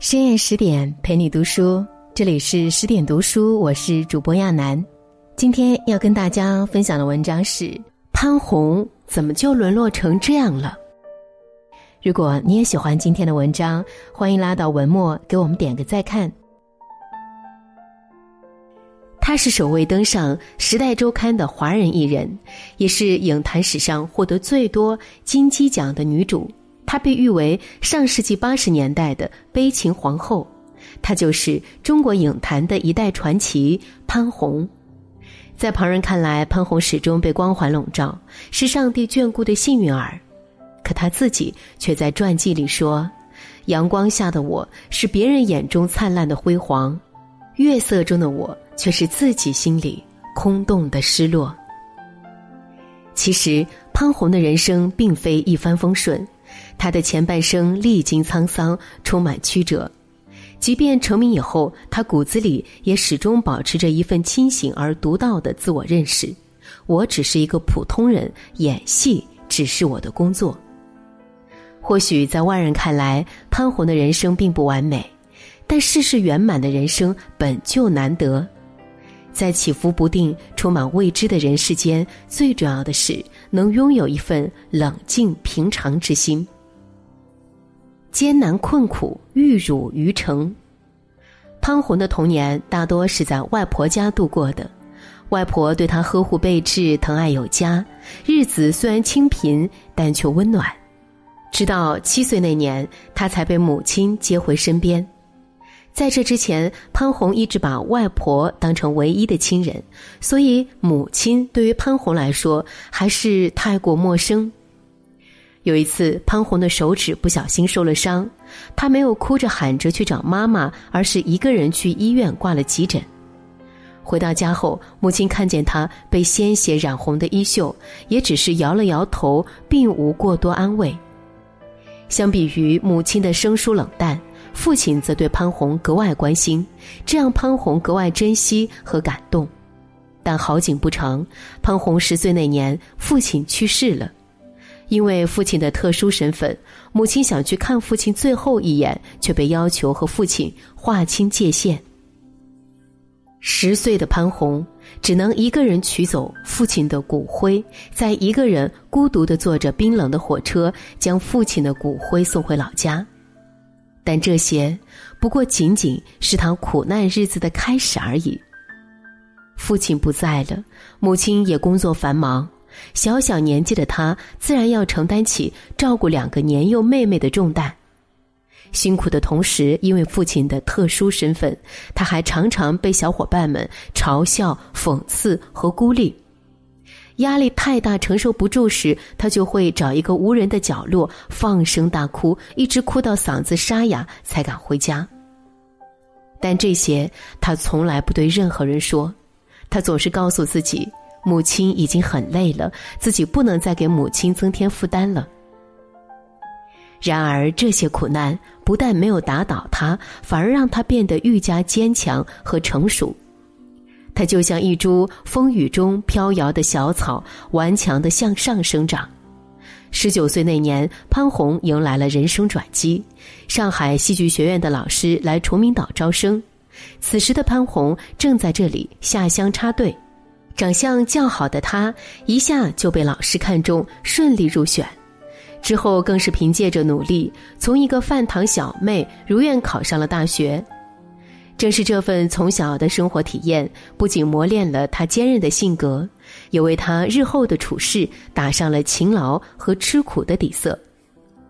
深夜十点陪你读书，这里是十点读书，我是主播亚楠。今天要跟大家分享的文章是潘虹怎么就沦落成这样了？如果你也喜欢今天的文章，欢迎拉到文末给我们点个再看。她是首位登上《时代周刊》的华人艺人，也是影坛史上获得最多金鸡奖的女主。她被誉为上世纪八十年代的悲情皇后，她就是中国影坛的一代传奇潘虹。在旁人看来，潘虹始终被光环笼罩，是上帝眷顾的幸运儿。可她自己却在传记里说：“阳光下的我是别人眼中灿烂的辉煌，月色中的我却是自己心里空洞的失落。”其实，潘虹的人生并非一帆风顺。他的前半生历经沧桑，充满曲折。即便成名以后，他骨子里也始终保持着一份清醒而独到的自我认识：我只是一个普通人，演戏只是我的工作。或许在外人看来，潘虹的人生并不完美，但事事圆满的人生本就难得。在起伏不定、充满未知的人世间，最重要的是能拥有一份冷静平常之心。艰难困苦，玉汝于成。潘虹的童年大多是在外婆家度过的，外婆对她呵护备至，疼爱有加，日子虽然清贫，但却温暖。直到七岁那年，他才被母亲接回身边。在这之前，潘虹一直把外婆当成唯一的亲人，所以母亲对于潘虹来说还是太过陌生。有一次，潘虹的手指不小心受了伤，她没有哭着喊着去找妈妈，而是一个人去医院挂了急诊。回到家后，母亲看见她被鲜血染红的衣袖，也只是摇了摇头，并无过多安慰。相比于母亲的生疏冷淡。父亲则对潘虹格外关心，这让潘虹格外珍惜和感动。但好景不长，潘虹十岁那年，父亲去世了。因为父亲的特殊身份，母亲想去看父亲最后一眼，却被要求和父亲划清界限。十岁的潘虹只能一个人取走父亲的骨灰，在一个人孤独的坐着冰冷的火车，将父亲的骨灰送回老家。但这些不过仅仅是他苦难日子的开始而已。父亲不在了，母亲也工作繁忙，小小年纪的他自然要承担起照顾两个年幼妹妹的重担。辛苦的同时，因为父亲的特殊身份，他还常常被小伙伴们嘲笑、讽刺和孤立。压力太大，承受不住时，他就会找一个无人的角落放声大哭，一直哭到嗓子沙哑才敢回家。但这些他从来不对任何人说，他总是告诉自己，母亲已经很累了，自己不能再给母亲增添负担了。然而，这些苦难不但没有打倒他，反而让他变得愈加坚强和成熟。他就像一株风雨中飘摇的小草，顽强的向上生长。十九岁那年，潘虹迎来了人生转机。上海戏剧学院的老师来崇明岛招生，此时的潘虹正在这里下乡插队。长相较好的他，一下就被老师看中，顺利入选。之后更是凭借着努力，从一个饭堂小妹如愿考上了大学。正是这份从小的生活体验，不仅磨练了他坚韧的性格，也为他日后的处事打上了勤劳和吃苦的底色。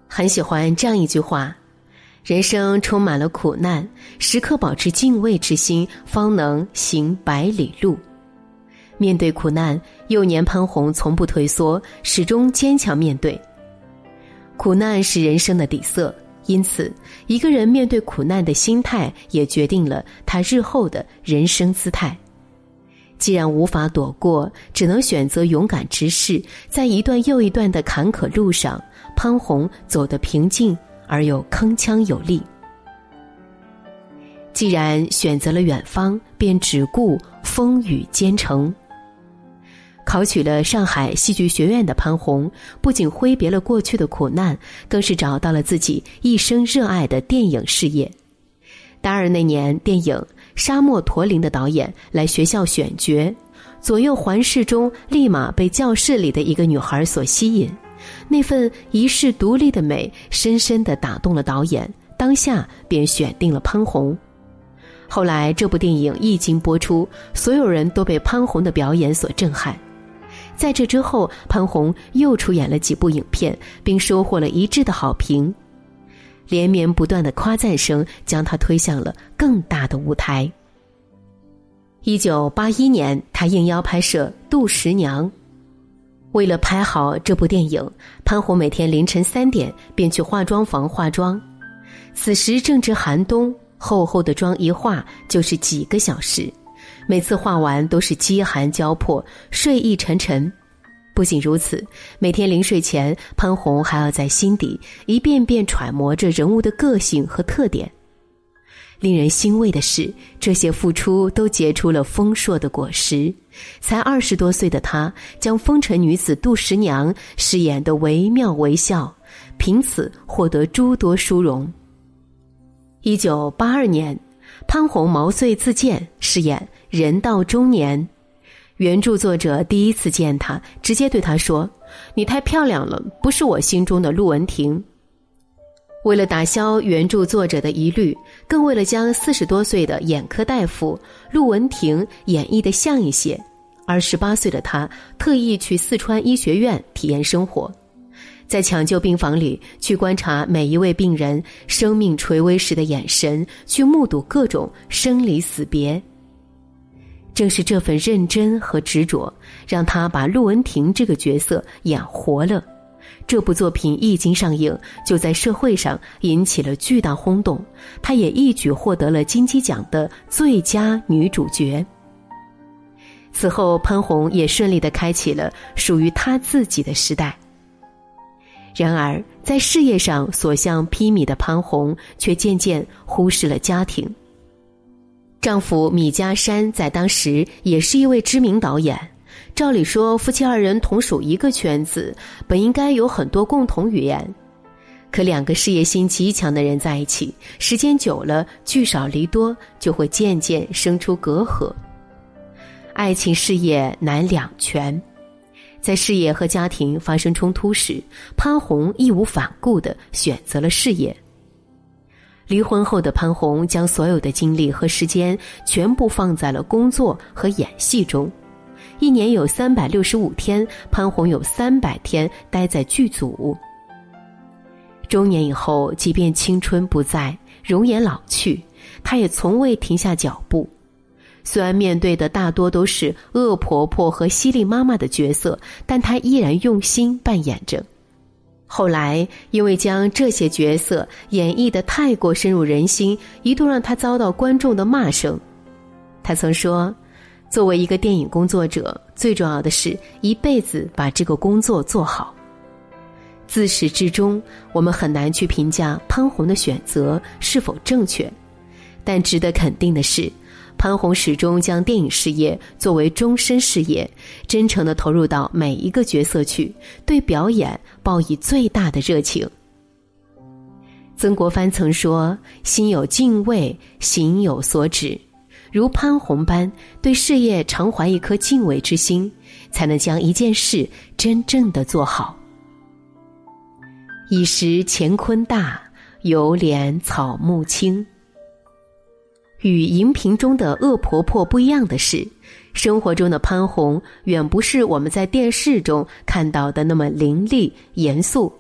很喜欢这样一句话：“人生充满了苦难，时刻保持敬畏之心，方能行百里路。”面对苦难，幼年潘虹从不退缩，始终坚强面对。苦难是人生的底色。因此，一个人面对苦难的心态，也决定了他日后的人生姿态。既然无法躲过，只能选择勇敢直视。在一段又一段的坎坷路上，潘虹走得平静而又铿锵有力。既然选择了远方，便只顾风雨兼程。考取了上海戏剧学院的潘虹，不仅挥别了过去的苦难，更是找到了自己一生热爱的电影事业。大二那年，电影《沙漠驼铃》的导演来学校选角，左右环视中，立马被教室里的一个女孩所吸引。那份遗世独立的美，深深的打动了导演，当下便选定了潘虹。后来，这部电影一经播出，所有人都被潘虹的表演所震撼。在这之后，潘虹又出演了几部影片，并收获了一致的好评。连绵不断的夸赞声将他推向了更大的舞台。一九八一年，他应邀拍摄《杜十娘》。为了拍好这部电影，潘虹每天凌晨三点便去化妆房化妆。此时正值寒冬，厚厚的妆一化就是几个小时。每次画完都是饥寒交迫、睡意沉沉。不仅如此，每天临睡前，潘虹还要在心底一遍遍揣摩着人物的个性和特点。令人欣慰的是，这些付出都结出了丰硕的果实。才二十多岁的她，将风尘女子杜十娘饰演的惟妙惟肖，凭此获得诸多殊荣。一九八二年，潘虹毛遂自荐饰演。人到中年，原著作者第一次见他，直接对他说：“你太漂亮了，不是我心中的陆文婷。”为了打消原著作者的疑虑，更为了将四十多岁的眼科大夫陆文婷演绎的像一些，而十八岁的他特意去四川医学院体验生活，在抢救病房里去观察每一位病人生命垂危时的眼神，去目睹各种生离死别。正是这份认真和执着，让他把陆文婷这个角色演活了。这部作品一经上映，就在社会上引起了巨大轰动。她也一举获得了金鸡奖的最佳女主角。此后，潘虹也顺利的开启了属于她自己的时代。然而，在事业上所向披靡的潘虹，却渐渐忽视了家庭。丈夫米家山在当时也是一位知名导演，照理说夫妻二人同属一个圈子，本应该有很多共同语言。可两个事业心极强的人在一起，时间久了聚少离多，就会渐渐生出隔阂。爱情事业难两全，在事业和家庭发生冲突时，潘虹义无反顾的选择了事业。离婚后的潘虹将所有的精力和时间全部放在了工作和演戏中，一年有三百六十五天，潘虹有三百天待在剧组。中年以后，即便青春不在，容颜老去，她也从未停下脚步。虽然面对的大多都是恶婆婆和犀利妈妈的角色，但她依然用心扮演着。后来，因为将这些角色演绎的太过深入人心，一度让他遭到观众的骂声。他曾说：“作为一个电影工作者，最重要的是一辈子把这个工作做好。”自始至终，我们很难去评价潘虹的选择是否正确，但值得肯定的是。潘虹始终将电影事业作为终身事业，真诚的投入到每一个角色去，对表演抱以最大的热情。曾国藩曾说：“心有敬畏，行有所止。”如潘虹般对事业常怀一颗敬畏之心，才能将一件事真正的做好。已识乾坤大，犹怜草木青。与荧屏中的恶婆婆不一样的是，生活中的潘虹远不是我们在电视中看到的那么凌厉严肃，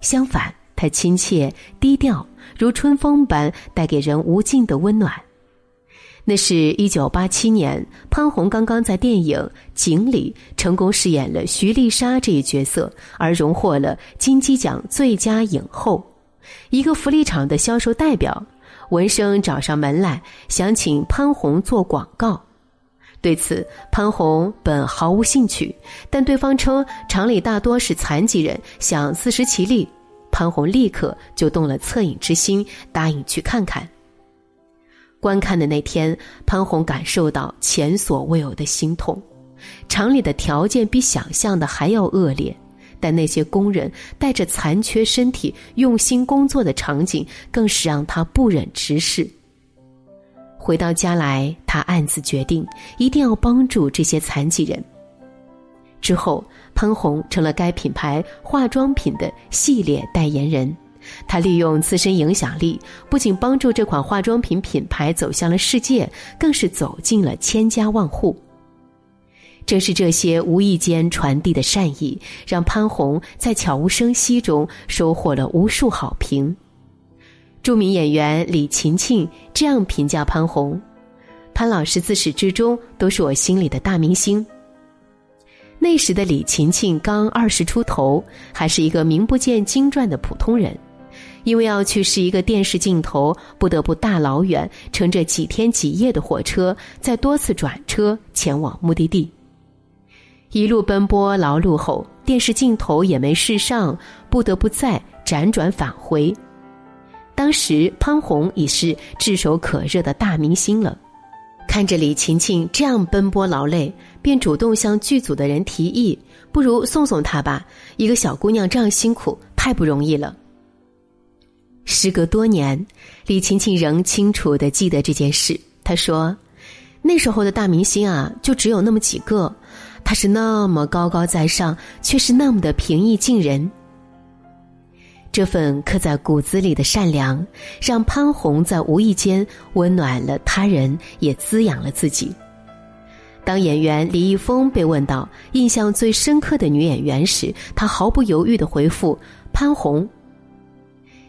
相反，她亲切低调，如春风般带给人无尽的温暖。那是一九八七年，潘虹刚刚在电影《井》里成功饰演了徐丽莎这一角色，而荣获了金鸡奖最佳影后，一个福利厂的销售代表。文生找上门来，想请潘虹做广告。对此，潘虹本毫无兴趣，但对方称厂里大多是残疾人，想自食其力。潘虹立刻就动了恻隐之心，答应去看看。观看的那天，潘虹感受到前所未有的心痛。厂里的条件比想象的还要恶劣。但那些工人带着残缺身体用心工作的场景，更是让他不忍直视。回到家来，他暗自决定一定要帮助这些残疾人。之后，潘虹成了该品牌化妆品的系列代言人。他利用自身影响力，不仅帮助这款化妆品品牌走向了世界，更是走进了千家万户。正是这些无意间传递的善意，让潘虹在悄无声息中收获了无数好评。著名演员李勤勤这样评价潘虹：“潘老师自始至终都是我心里的大明星。”那时的李勤勤刚二十出头，还是一个名不见经传的普通人。因为要去试一个电视镜头，不得不大老远乘着几天几夜的火车，再多次转车前往目的地。一路奔波劳碌后，电视镜头也没试上，不得不再辗转返回。当时潘虹已是炙手可热的大明星了，看着李晴晴这样奔波劳累，便主动向剧组的人提议：“不如送送她吧，一个小姑娘这样辛苦，太不容易了。”时隔多年，李晴晴仍清楚的记得这件事。她说：“那时候的大明星啊，就只有那么几个，他是那么高高在上，却是那么的平易近人。这份刻在骨子里的善良，让潘虹在无意间温暖了他人，也滋养了自己。当演员李易峰被问到印象最深刻的女演员时，他毫不犹豫的回复：潘虹。”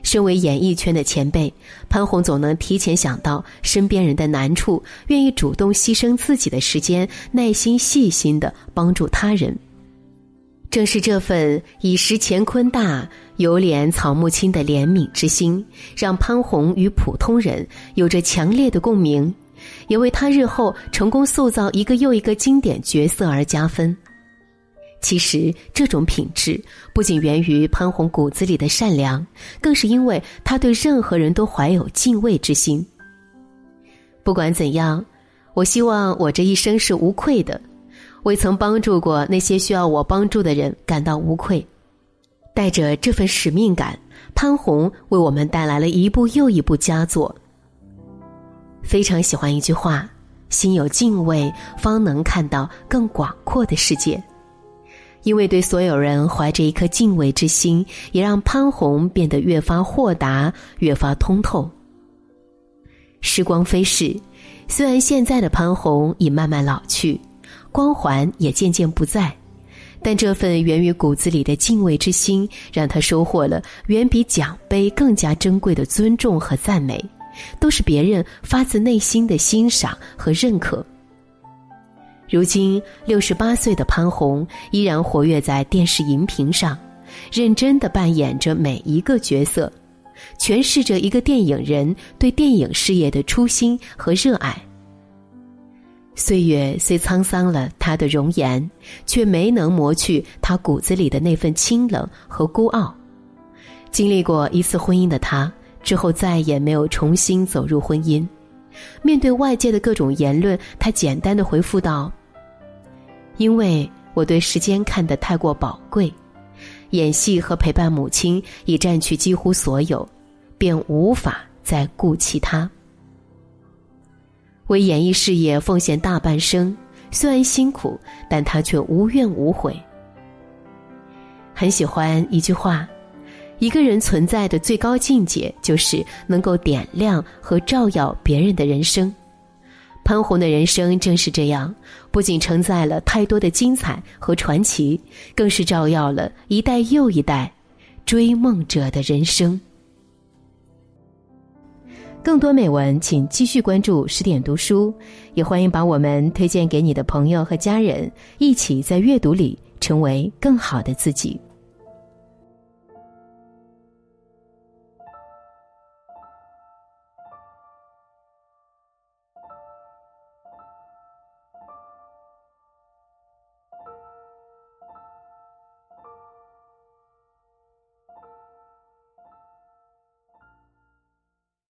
身为演艺圈的前辈，潘虹总能提前想到身边人的难处，愿意主动牺牲自己的时间，耐心细心的帮助他人。正是这份以识乾坤大，有怜草木青的怜悯之心，让潘虹与普通人有着强烈的共鸣，也为他日后成功塑造一个又一个经典角色而加分。其实，这种品质不仅源于潘虹骨子里的善良，更是因为他对任何人都怀有敬畏之心。不管怎样，我希望我这一生是无愧的，为曾帮助过那些需要我帮助的人感到无愧。带着这份使命感，潘虹为我们带来了一部又一部佳作。非常喜欢一句话：“心有敬畏，方能看到更广阔的世界。”因为对所有人怀着一颗敬畏之心，也让潘虹变得越发豁达，越发通透。时光飞逝，虽然现在的潘虹已慢慢老去，光环也渐渐不在，但这份源于骨子里的敬畏之心，让他收获了远比奖杯更加珍贵的尊重和赞美，都是别人发自内心的欣赏和认可。如今六十八岁的潘虹依然活跃在电视荧屏上，认真的扮演着每一个角色，诠释着一个电影人对电影事业的初心和热爱。岁月虽沧桑了他的容颜，却没能磨去他骨子里的那份清冷和孤傲。经历过一次婚姻的他，之后再也没有重新走入婚姻。面对外界的各种言论，他简单的回复道。因为我对时间看得太过宝贵，演戏和陪伴母亲已占去几乎所有，便无法再顾其他。为演艺事业奉献大半生，虽然辛苦，但他却无怨无悔。很喜欢一句话：一个人存在的最高境界，就是能够点亮和照耀别人的人生。潘虹的人生正是这样，不仅承载了太多的精彩和传奇，更是照耀了一代又一代追梦者的人生。更多美文，请继续关注十点读书，也欢迎把我们推荐给你的朋友和家人，一起在阅读里成为更好的自己。